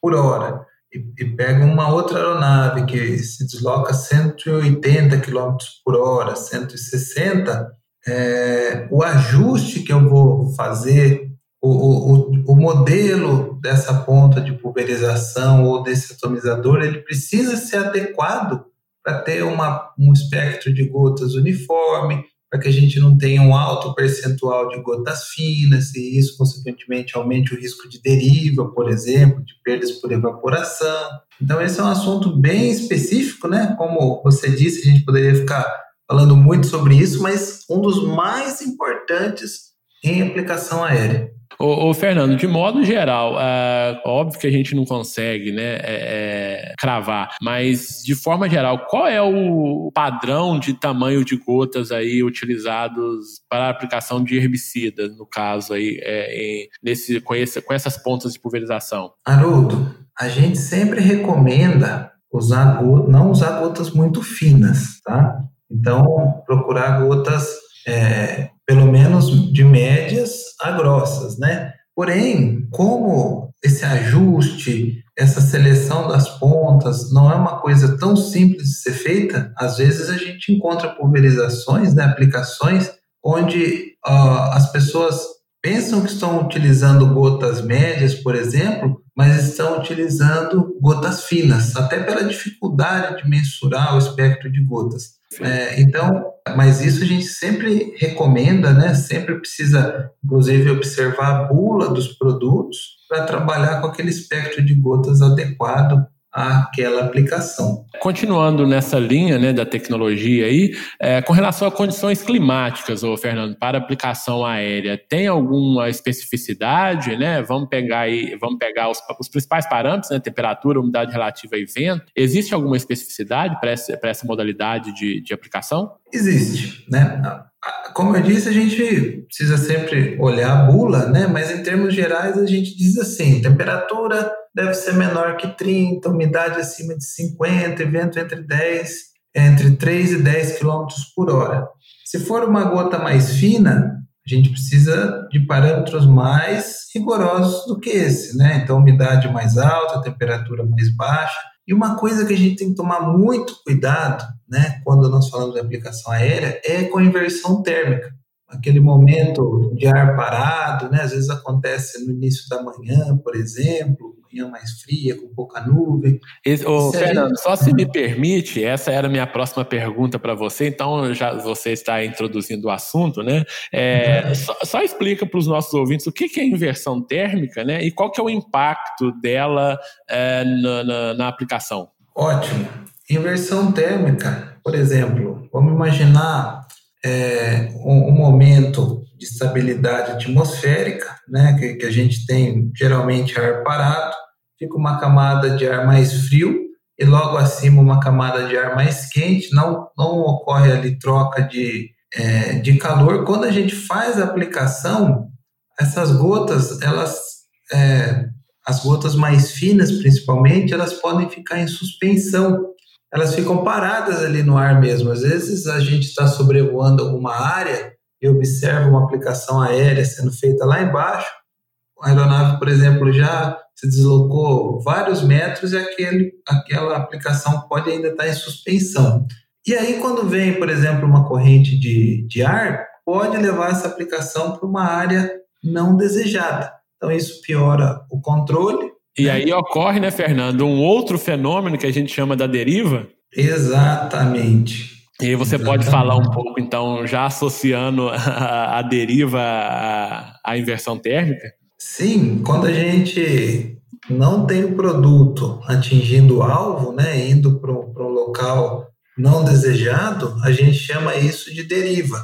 por hora e, e pego uma outra aeronave que se desloca a 180 km por hora, 160, é, o ajuste que eu vou fazer o, o, o modelo dessa ponta de pulverização ou desse atomizador, ele precisa ser adequado para ter uma, um espectro de gotas uniforme, para que a gente não tenha um alto percentual de gotas finas, e isso, consequentemente, aumente o risco de deriva, por exemplo, de perdas por evaporação. Então, esse é um assunto bem específico, né? Como você disse, a gente poderia ficar falando muito sobre isso, mas um dos mais importantes em aplicação aérea. Ô, ô, Fernando, de modo geral, é óbvio que a gente não consegue né, é, é, cravar, mas de forma geral, qual é o padrão de tamanho de gotas aí utilizados para a aplicação de herbicidas, no caso aí, é, nesse, com, esse, com essas pontas de pulverização? Haroldo, a gente sempre recomenda usar não usar gotas muito finas, tá? Então, procurar gotas é, pelo menos de médias a grossas, né? Porém, como esse ajuste, essa seleção das pontas não é uma coisa tão simples de ser feita, às vezes a gente encontra pulverizações, né, aplicações, onde uh, as pessoas pensam que estão utilizando gotas médias, por exemplo, mas estão utilizando gotas finas, até pela dificuldade de mensurar o espectro de gotas. É, então, mas isso a gente sempre recomenda, né? Sempre precisa, inclusive, observar a bula dos produtos para trabalhar com aquele espectro de gotas adequado àquela aplicação. Continuando nessa linha né, da tecnologia aí, é, com relação a condições climáticas, ô Fernando, para aplicação aérea, tem alguma especificidade, né? Vamos pegar aí, vamos pegar os, os principais parâmetros, né? Temperatura, umidade relativa e vento. Existe alguma especificidade para essa, essa modalidade de, de aplicação? Existe, né? Como eu disse, a gente precisa sempre olhar a bula, né? Mas em termos gerais a gente diz assim: temperatura deve ser menor que 30, umidade acima de 50, vento entre 10, entre 3 e 10 km por hora. Se for uma gota mais fina, a gente precisa de parâmetros mais rigorosos do que esse, né? Então, umidade mais alta, temperatura mais baixa. E uma coisa que a gente tem que tomar muito cuidado, né, quando nós falamos de aplicação aérea, é com a inversão térmica. Aquele momento de ar parado, né, às vezes acontece no início da manhã, por exemplo, manhã mais fria, com pouca nuvem. Esse, ô, Fernando, só se me permite, essa era a minha próxima pergunta para você, então já você está introduzindo o assunto, né? É, uhum. só, só, explica para os nossos ouvintes o que, que é inversão térmica, né? E qual que é o impacto dela é, na, na, na aplicação. Ótimo. Inversão térmica, por exemplo, vamos imaginar é, um, um, momento de estabilidade atmosférica, né, que, que, a gente tem geralmente ar parado, fica uma camada de ar mais frio e logo acima uma camada de ar mais quente, não, não ocorre ali troca de, é, de calor. Quando a gente faz a aplicação, essas gotas, elas, é, as gotas mais finas principalmente, elas podem ficar em suspensão elas ficam paradas ali no ar mesmo. Às vezes a gente está sobrevoando alguma área e observa uma aplicação aérea sendo feita lá embaixo. A aeronave, por exemplo, já se deslocou vários metros e aquele, aquela aplicação pode ainda estar tá em suspensão. E aí, quando vem, por exemplo, uma corrente de, de ar, pode levar essa aplicação para uma área não desejada. Então, isso piora o controle e aí ocorre, né, Fernando, um outro fenômeno que a gente chama da deriva. Exatamente. E aí você Exatamente. pode falar um pouco, então, já associando a, a deriva à, à inversão térmica? Sim, quando a gente não tem o produto atingindo o alvo, né, indo para um local não desejado, a gente chama isso de deriva.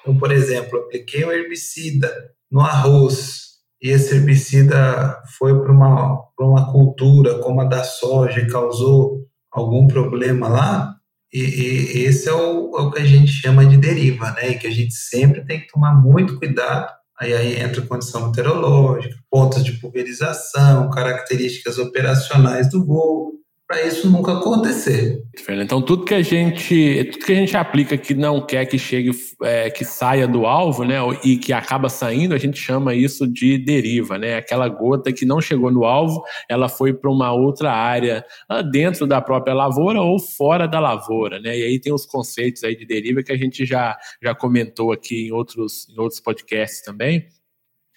Então, por exemplo, apliquei um herbicida no arroz, e esse herbicida foi para uma, uma cultura como a da soja e causou algum problema lá, e, e esse é o, é o, que a gente chama de deriva, né? E que a gente sempre tem que tomar muito cuidado. Aí, aí entra condição meteorológica, pontos de pulverização, características operacionais do voo, para isso nunca acontecer. Então tudo que a gente tudo que a gente aplica que não quer que chegue é, que saia do alvo, né, e que acaba saindo, a gente chama isso de deriva, né? Aquela gota que não chegou no alvo, ela foi para uma outra área ah, dentro da própria lavoura ou fora da lavoura, né? E aí tem os conceitos aí de deriva que a gente já já comentou aqui em outros em outros podcasts também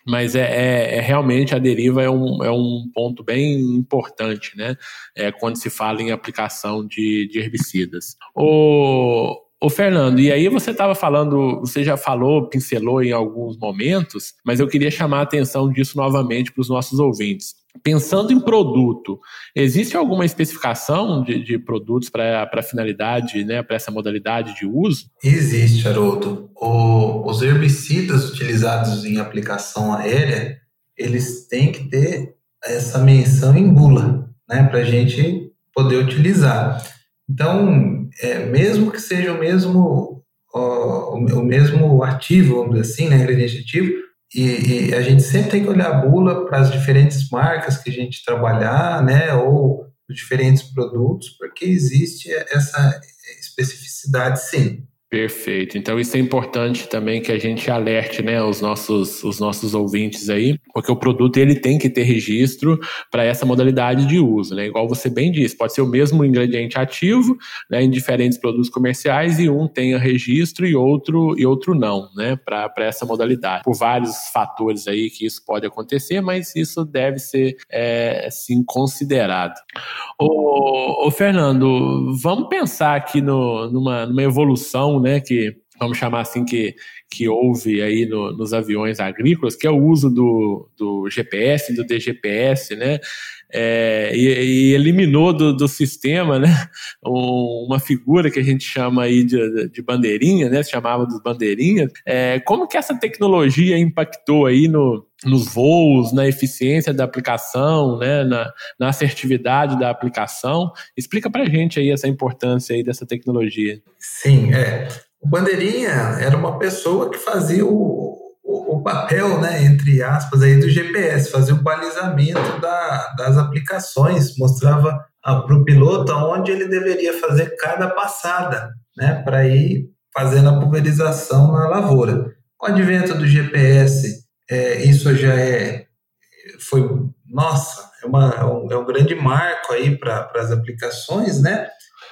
mas é, é, é, realmente a deriva é um, é um ponto bem importante, né? É, quando se fala em aplicação de, de herbicidas. O, o Fernando, e aí você estava falando, você já falou, pincelou em alguns momentos, mas eu queria chamar a atenção disso novamente para os nossos ouvintes. Pensando em produto, existe alguma especificação de, de produtos para a finalidade, né, para essa modalidade de uso? Existe, Haroldo. O, os herbicidas utilizados em aplicação aérea, eles têm que ter essa menção em bula, né, para a gente poder utilizar. Então, é, mesmo que seja o mesmo, ó, o, mesmo ativo, vamos dizer assim, né, ingrediente ativo, e, e, a gente sempre tem que olhar a bula para as diferentes marcas que a gente trabalhar, né, ou os diferentes produtos, porque existe essa especificidade, sim. Perfeito. Então isso é importante também que a gente alerte, né, os nossos os nossos ouvintes aí, porque o produto ele tem que ter registro para essa modalidade de uso, né? Igual você bem disse, pode ser o mesmo ingrediente ativo, né, em diferentes produtos comerciais e um tenha registro e outro e outro não, né, para essa modalidade. Por vários fatores aí que isso pode acontecer, mas isso deve ser é, assim considerado. O, Fernando, vamos pensar aqui no, numa, numa evolução né, que vamos chamar assim que, que houve aí no, nos aviões agrícolas, que é o uso do, do GPS, do DGPS, né, é, e, e, eliminou do, do sistema, né, uma figura que a gente chama aí de, de bandeirinha, né, se chamava dos bandeirinhas. É, como que essa tecnologia impactou aí no, nos voos, na eficiência da aplicação, né, na, na assertividade da aplicação? Explica para a gente aí essa importância aí dessa tecnologia. Sim, é. O bandeirinha era uma pessoa que fazia o, o, papel, né, entre aspas, aí do GPS, fazia o balizamento da, das aplicações, mostrava para o piloto onde ele deveria fazer cada passada, né, para ir fazendo a pulverização na lavoura. Com o advento do GPS, é, isso já é, foi, nossa, é, uma, é, um, é grande marco aí para as aplicações, né,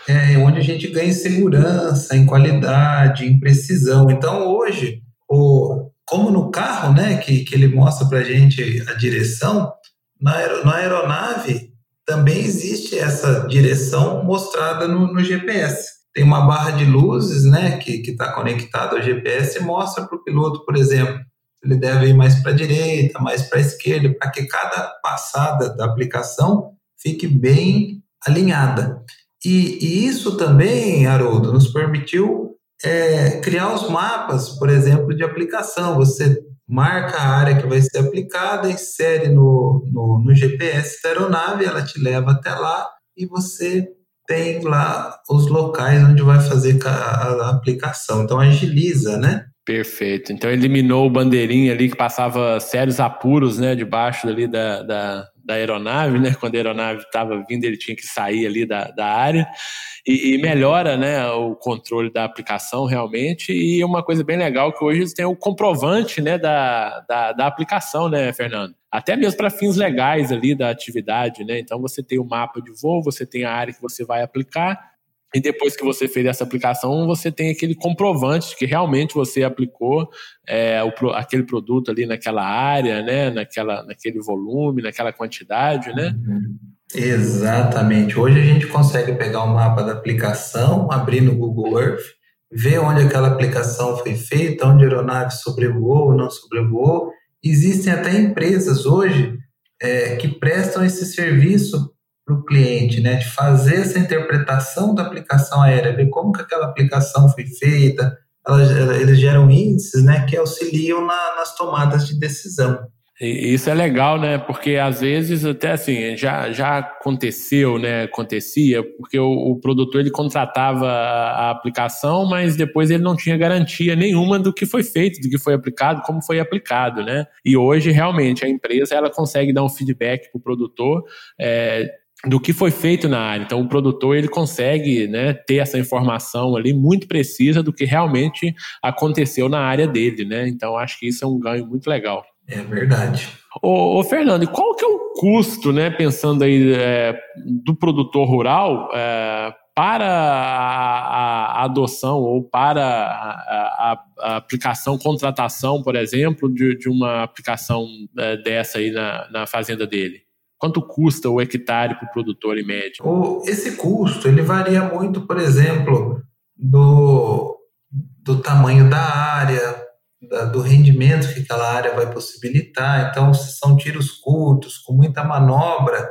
é, onde a gente ganha em segurança, em qualidade, em precisão. Então, hoje, o, como no carro, né, que, que ele mostra para a gente a direção, na, na aeronave também existe essa direção mostrada no, no GPS. Tem uma barra de luzes né, que está conectada ao GPS e mostra para o piloto, por exemplo, ele deve ir mais para a direita, mais para a esquerda, para que cada passada da aplicação fique bem alinhada. E, e isso também, Haroldo, nos permitiu é, criar os mapas, por exemplo, de aplicação. Você marca a área que vai ser aplicada, insere no, no, no GPS da aeronave, ela te leva até lá e você tem lá os locais onde vai fazer a, a aplicação. Então agiliza, né? Perfeito. Então eliminou o bandeirinha ali que passava sérios apuros, né, debaixo ali da, da, da aeronave, né? Quando a aeronave estava vindo, ele tinha que sair ali da, da área e, e, melhora, né, o controle da aplicação realmente. E uma coisa bem legal que hoje têm o comprovante, né, da, da, da aplicação, né, Fernando? Até mesmo para fins legais ali da atividade, né? Então você tem o mapa de voo, você tem a área que você vai aplicar e depois que você fez essa aplicação, você tem aquele comprovante que realmente você aplicou é, o, aquele produto ali naquela área, né? naquela, naquele volume, naquela quantidade, né? Uhum. Exatamente. Hoje a gente consegue pegar o mapa da aplicação, abrir no Google Earth, ver onde aquela aplicação foi feita, onde a aeronave sobrevoou ou não sobrevoou. Existem até empresas hoje é, que prestam esse serviço para o cliente, né, de fazer essa interpretação da aplicação aérea, ver como que aquela aplicação foi feita, elas, eles geram índices, né, que auxiliam na, nas tomadas de decisão. Isso é legal, né? Porque às vezes até assim já, já aconteceu, né? Acontecia porque o, o produtor ele contratava a, aplicação, mas depois ele não tinha garantia nenhuma do que foi feito, do que foi aplicado, como foi aplicado, né? E hoje realmente a empresa ela consegue dar um feedback para o produtor. É, do que foi feito na área. Então, o produtor ele consegue né, ter essa informação ali muito precisa do que realmente aconteceu na área dele, né? Então, acho que isso é um ganho muito legal. É verdade. Ô, ô Fernando, e qual que é o custo, né, pensando aí é, do produtor rural é, para a, a, adoção ou para a, a, aplicação, contratação, por exemplo, de, de uma aplicação é, dessa aí na, na fazenda dele? Quanto custa o hectare para o produtor em média? Esse custo ele varia muito, por exemplo, do, do tamanho da área, da, do rendimento que aquela área vai possibilitar. Então, se são tiros curtos, com muita manobra,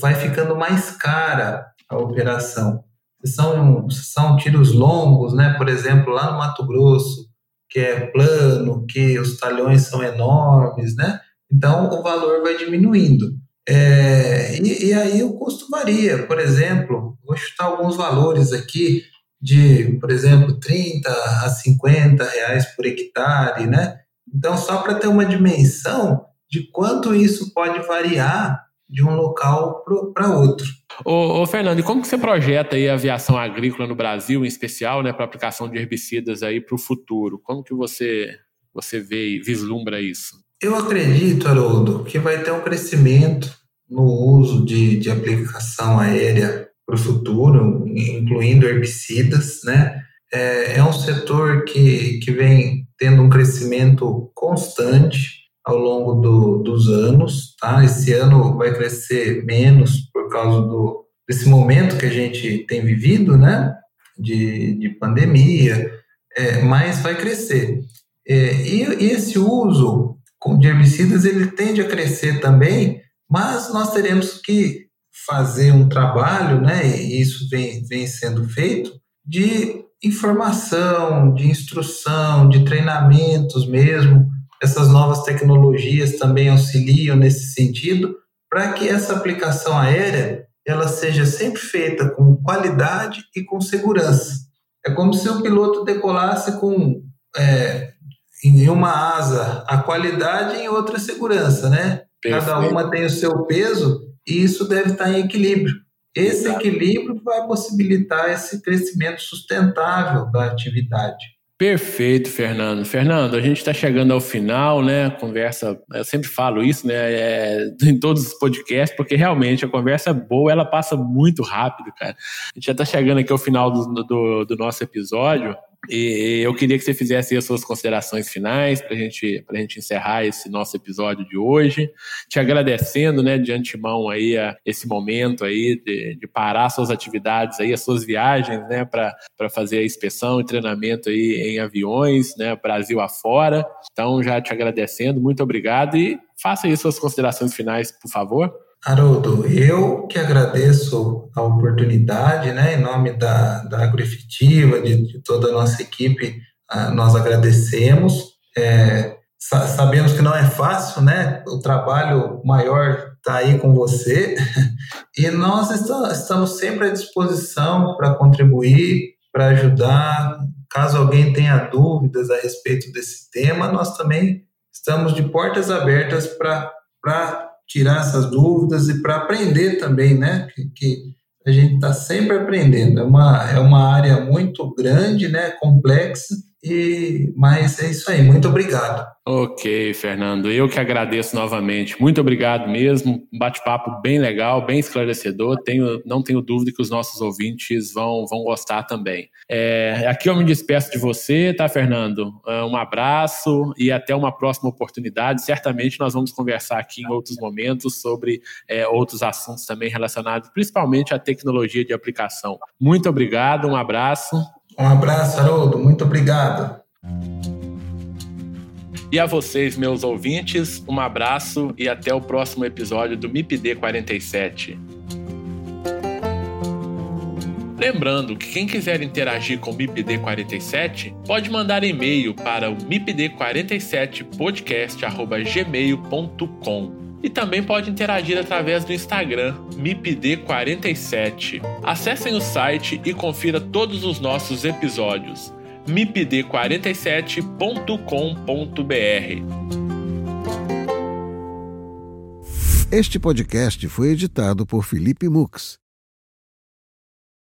vai ficando mais cara a operação. Se são, se são tiros longos, né? por exemplo, lá no Mato Grosso, que é plano, que os talhões são enormes, né? então o valor vai diminuindo. É, e, e, aí o custo varia. Por exemplo, vou chutar alguns valores aqui de, por exemplo, 30 a 50 reais por hectare, né? Então, só para ter uma dimensão de quanto isso pode variar de um local para outro. Ô, ô, Fernando, e como que você projeta aí a aviação agrícola no Brasil, em especial, né, para aplicação de herbicidas aí para o futuro? Como que você você vê e vislumbra isso? Eu acredito, Haroldo, que vai ter um crescimento no uso de, de aplicação aérea para o futuro, incluindo herbicidas, né? É, é um setor que, que vem tendo um crescimento constante ao longo do, dos anos, tá? Esse ano vai crescer menos por causa do, desse momento que a gente tem vivido, né? De, de pandemia, é, mas vai crescer. É, e, e esse uso de herbicidas ele tende a crescer também mas nós teremos que fazer um trabalho, né, e isso vem, vem sendo feito, de informação, de instrução, de treinamentos mesmo. Essas novas tecnologias também auxiliam nesse sentido, para que essa aplicação aérea ela seja sempre feita com qualidade e com segurança. É como se o piloto decolasse com é, em uma asa a qualidade e em outra a segurança, né? Perfeito. Cada uma tem o seu peso e isso deve estar em equilíbrio. Esse Exato. equilíbrio vai possibilitar esse crescimento sustentável da atividade. Perfeito, Fernando. Fernando, a gente está chegando ao final, né? conversa, eu sempre falo isso, né? É, em todos os podcasts, porque realmente a conversa é boa, ela passa muito rápido, cara. A gente já está chegando aqui ao final do, do, do nosso episódio. E eu queria que você fizesse as suas considerações finais para gente, a gente encerrar esse nosso episódio de hoje. Te agradecendo, né, de antemão aí a esse momento aí de, de parar suas atividades aí, as suas viagens, né, para fazer a inspeção e treinamento aí em aviões, né, Brasil afora. Então, já te agradecendo, muito obrigado e faça aí suas considerações finais, por favor. Haroldo, eu que agradeço a oportunidade, né, em nome da, da Agroefetiva, de, de toda a nossa equipe, uh, nós agradecemos. É, sa sabemos que não é fácil, né, o trabalho maior está aí com você, e nós estamos sempre à disposição para contribuir, para ajudar. Caso alguém tenha dúvidas a respeito desse tema, nós também estamos de portas abertas para tirar essas dúvidas e para aprender também, né? Que, que a gente está sempre aprendendo. É uma, é uma área muito grande, né? Complexa e, mas é isso aí, muito obrigado. Ok, Fernando, eu que agradeço novamente. Muito obrigado mesmo. Um bate-papo bem legal, bem esclarecedor. Tenho, não tenho dúvida que os nossos ouvintes vão, vão gostar também. É, aqui eu me despeço de você, tá, Fernando? É, um abraço e até uma próxima oportunidade. Certamente nós vamos conversar aqui em outros momentos sobre é, outros assuntos também relacionados, principalmente à tecnologia de aplicação. Muito obrigado, um abraço um abraço, Haroldo. Muito obrigado. E a vocês, meus ouvintes, um abraço e até o próximo episódio do MIPD 47. Lembrando que quem quiser interagir com o MIPD 47 pode mandar e-mail para o mipd47podcast@gmail.com e também pode interagir através do Instagram MIPD47. Acessem o site e confira todos os nossos episódios mipd47.com.br. Este podcast foi editado por Felipe Mux